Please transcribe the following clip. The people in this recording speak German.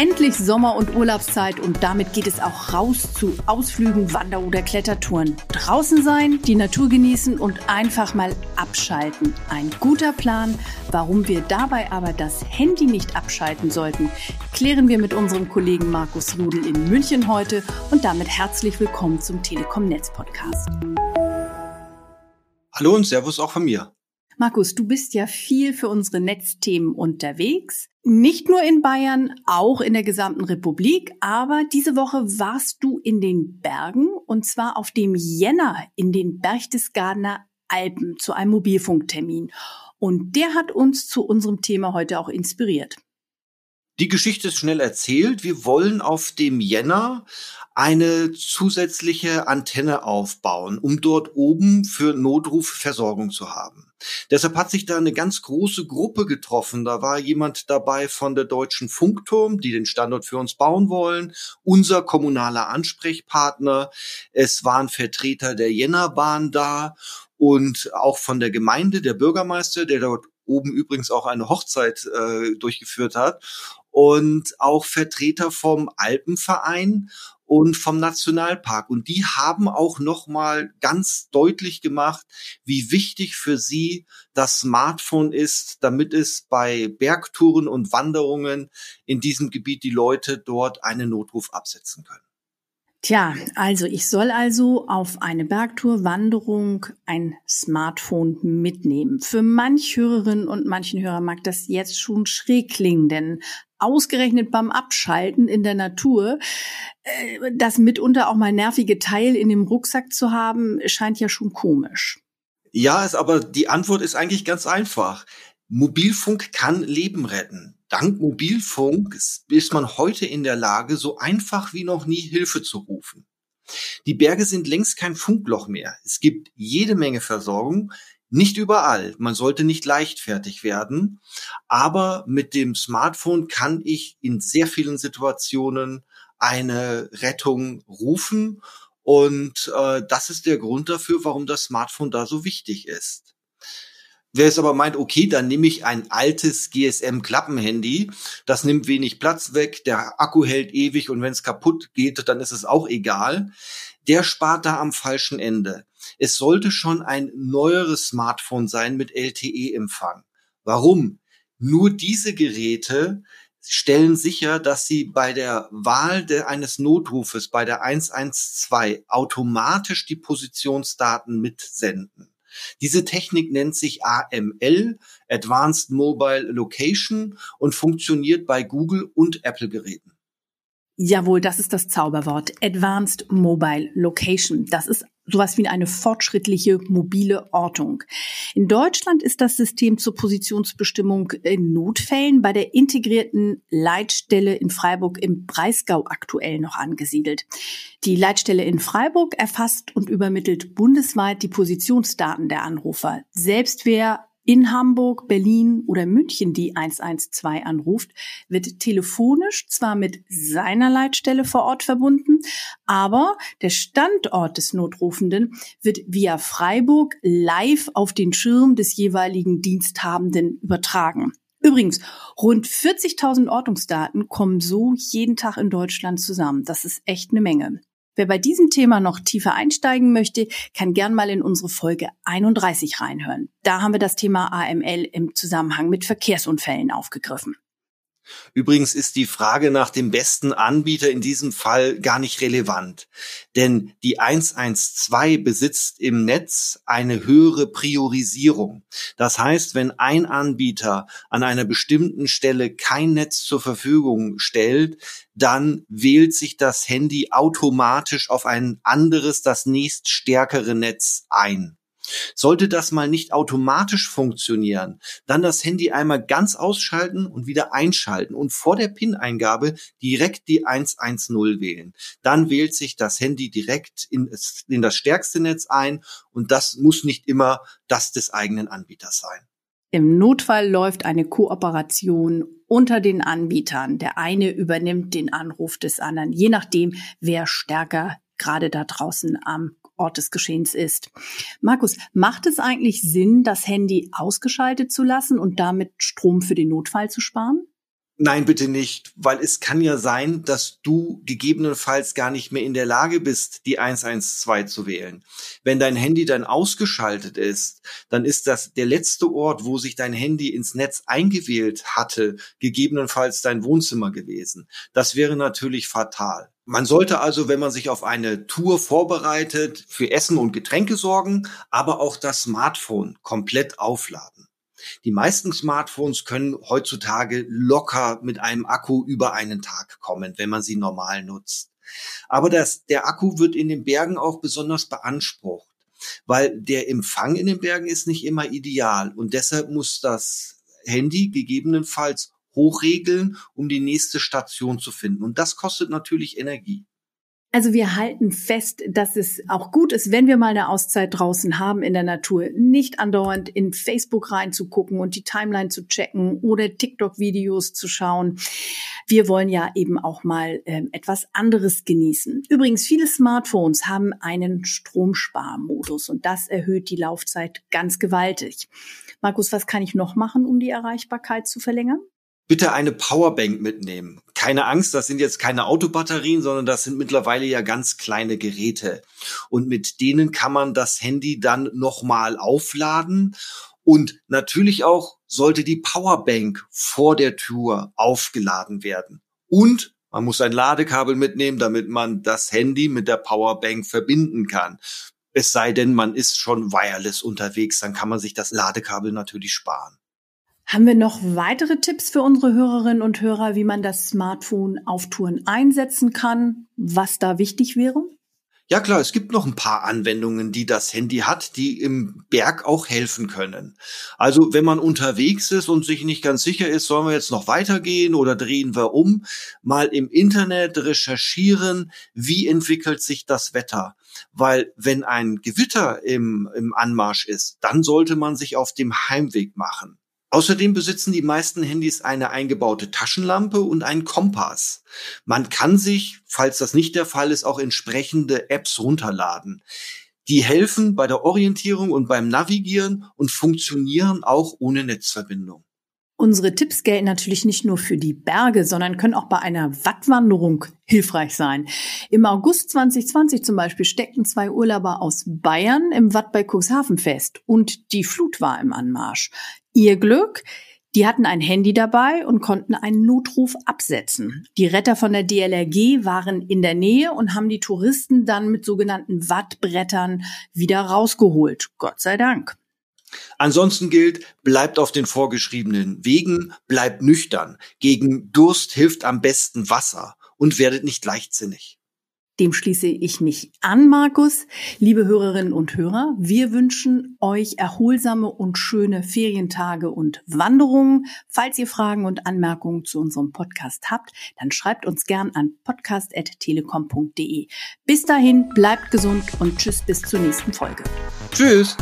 Endlich Sommer- und Urlaubszeit und damit geht es auch raus zu Ausflügen, Wander- oder Klettertouren. Draußen sein, die Natur genießen und einfach mal abschalten. Ein guter Plan. Warum wir dabei aber das Handy nicht abschalten sollten, klären wir mit unserem Kollegen Markus Judel in München heute und damit herzlich willkommen zum Telekom Netz Podcast. Hallo und Servus auch von mir. Markus, du bist ja viel für unsere Netzthemen unterwegs. Nicht nur in Bayern, auch in der gesamten Republik. Aber diese Woche warst du in den Bergen und zwar auf dem Jänner in den Berchtesgadener Alpen zu einem Mobilfunktermin. Und der hat uns zu unserem Thema heute auch inspiriert. Die Geschichte ist schnell erzählt. Wir wollen auf dem Jänner eine zusätzliche Antenne aufbauen, um dort oben für Notruf Versorgung zu haben. Deshalb hat sich da eine ganz große Gruppe getroffen. Da war jemand dabei von der Deutschen Funkturm, die den Standort für uns bauen wollen, unser kommunaler Ansprechpartner. Es waren Vertreter der Jännerbahn da und auch von der Gemeinde, der Bürgermeister, der dort oben übrigens auch eine Hochzeit äh, durchgeführt hat und auch Vertreter vom Alpenverein und vom Nationalpark. Und die haben auch nochmal ganz deutlich gemacht, wie wichtig für sie das Smartphone ist, damit es bei Bergtouren und Wanderungen in diesem Gebiet die Leute dort einen Notruf absetzen können. Tja, also ich soll also auf eine Bergtour, Wanderung ein Smartphone mitnehmen. Für manch Hörerinnen und manchen Hörer mag das jetzt schon schräg klingen, denn ausgerechnet beim Abschalten in der Natur, äh, das mitunter auch mal nervige Teil in dem Rucksack zu haben, scheint ja schon komisch. Ja, ist aber die Antwort ist eigentlich ganz einfach. Mobilfunk kann Leben retten. Dank Mobilfunk ist man heute in der Lage, so einfach wie noch nie Hilfe zu rufen. Die Berge sind längst kein Funkloch mehr. Es gibt jede Menge Versorgung, nicht überall. Man sollte nicht leichtfertig werden. Aber mit dem Smartphone kann ich in sehr vielen Situationen eine Rettung rufen. Und äh, das ist der Grund dafür, warum das Smartphone da so wichtig ist. Wer es aber meint, okay, dann nehme ich ein altes GSM-Klappenhandy, das nimmt wenig Platz weg, der Akku hält ewig und wenn es kaputt geht, dann ist es auch egal. Der spart da am falschen Ende. Es sollte schon ein neueres Smartphone sein mit LTE-Empfang. Warum? Nur diese Geräte stellen sicher, dass sie bei der Wahl de, eines Notrufes bei der 112 automatisch die Positionsdaten mitsenden. Diese Technik nennt sich AML, Advanced Mobile Location, und funktioniert bei Google und Apple Geräten. Jawohl, das ist das Zauberwort. Advanced Mobile Location. Das ist sowas wie eine fortschrittliche mobile Ortung. In Deutschland ist das System zur Positionsbestimmung in Notfällen bei der integrierten Leitstelle in Freiburg im Breisgau aktuell noch angesiedelt. Die Leitstelle in Freiburg erfasst und übermittelt bundesweit die Positionsdaten der Anrufer. Selbst wer in Hamburg, Berlin oder München die 112 anruft, wird telefonisch zwar mit seiner Leitstelle vor Ort verbunden, aber der Standort des Notrufenden wird via Freiburg live auf den Schirm des jeweiligen Diensthabenden übertragen. Übrigens, rund 40.000 Ortungsdaten kommen so jeden Tag in Deutschland zusammen. Das ist echt eine Menge. Wer bei diesem Thema noch tiefer einsteigen möchte, kann gern mal in unsere Folge 31 reinhören. Da haben wir das Thema AML im Zusammenhang mit Verkehrsunfällen aufgegriffen. Übrigens ist die Frage nach dem besten Anbieter in diesem Fall gar nicht relevant, denn die 112 besitzt im Netz eine höhere Priorisierung. Das heißt, wenn ein Anbieter an einer bestimmten Stelle kein Netz zur Verfügung stellt, dann wählt sich das Handy automatisch auf ein anderes, das nächststärkere Netz ein. Sollte das mal nicht automatisch funktionieren, dann das Handy einmal ganz ausschalten und wieder einschalten und vor der PIN-Eingabe direkt die 110 wählen. Dann wählt sich das Handy direkt in, in das stärkste Netz ein und das muss nicht immer das des eigenen Anbieters sein. Im Notfall läuft eine Kooperation unter den Anbietern. Der eine übernimmt den Anruf des anderen, je nachdem, wer stärker gerade da draußen am Ort des Geschehens ist. Markus, macht es eigentlich Sinn, das Handy ausgeschaltet zu lassen und damit Strom für den Notfall zu sparen? Nein, bitte nicht, weil es kann ja sein, dass du gegebenenfalls gar nicht mehr in der Lage bist, die 112 zu wählen. Wenn dein Handy dann ausgeschaltet ist, dann ist das der letzte Ort, wo sich dein Handy ins Netz eingewählt hatte, gegebenenfalls dein Wohnzimmer gewesen. Das wäre natürlich fatal. Man sollte also, wenn man sich auf eine Tour vorbereitet, für Essen und Getränke sorgen, aber auch das Smartphone komplett aufladen. Die meisten Smartphones können heutzutage locker mit einem Akku über einen Tag kommen, wenn man sie normal nutzt. Aber das, der Akku wird in den Bergen auch besonders beansprucht, weil der Empfang in den Bergen ist nicht immer ideal und deshalb muss das Handy gegebenenfalls hochregeln, um die nächste Station zu finden. Und das kostet natürlich Energie. Also wir halten fest, dass es auch gut ist, wenn wir mal eine Auszeit draußen haben in der Natur, nicht andauernd in Facebook reinzugucken und die Timeline zu checken oder TikTok-Videos zu schauen. Wir wollen ja eben auch mal äh, etwas anderes genießen. Übrigens, viele Smartphones haben einen Stromsparmodus und das erhöht die Laufzeit ganz gewaltig. Markus, was kann ich noch machen, um die Erreichbarkeit zu verlängern? Bitte eine Powerbank mitnehmen. Keine Angst, das sind jetzt keine Autobatterien, sondern das sind mittlerweile ja ganz kleine Geräte. Und mit denen kann man das Handy dann nochmal aufladen. Und natürlich auch sollte die Powerbank vor der Tür aufgeladen werden. Und man muss ein Ladekabel mitnehmen, damit man das Handy mit der Powerbank verbinden kann. Es sei denn, man ist schon wireless unterwegs, dann kann man sich das Ladekabel natürlich sparen. Haben wir noch weitere Tipps für unsere Hörerinnen und Hörer, wie man das Smartphone auf Touren einsetzen kann, was da wichtig wäre? Ja klar, es gibt noch ein paar Anwendungen, die das Handy hat, die im Berg auch helfen können. Also wenn man unterwegs ist und sich nicht ganz sicher ist, sollen wir jetzt noch weitergehen oder drehen wir um, mal im Internet recherchieren, wie entwickelt sich das Wetter. Weil wenn ein Gewitter im, im Anmarsch ist, dann sollte man sich auf dem Heimweg machen. Außerdem besitzen die meisten Handys eine eingebaute Taschenlampe und einen Kompass. Man kann sich, falls das nicht der Fall ist, auch entsprechende Apps runterladen. Die helfen bei der Orientierung und beim Navigieren und funktionieren auch ohne Netzverbindung. Unsere Tipps gelten natürlich nicht nur für die Berge, sondern können auch bei einer Wattwanderung hilfreich sein. Im August 2020 zum Beispiel steckten zwei Urlauber aus Bayern im Watt bei Cuxhaven fest und die Flut war im Anmarsch. Ihr Glück, die hatten ein Handy dabei und konnten einen Notruf absetzen. Die Retter von der DLRG waren in der Nähe und haben die Touristen dann mit sogenannten Wattbrettern wieder rausgeholt. Gott sei Dank. Ansonsten gilt, bleibt auf den vorgeschriebenen Wegen, bleibt nüchtern. Gegen Durst hilft am besten Wasser und werdet nicht leichtsinnig. Dem schließe ich mich an, Markus. Liebe Hörerinnen und Hörer, wir wünschen euch erholsame und schöne Ferientage und Wanderungen. Falls ihr Fragen und Anmerkungen zu unserem Podcast habt, dann schreibt uns gern an podcast.telekom.de. Bis dahin, bleibt gesund und tschüss bis zur nächsten Folge. Tschüss.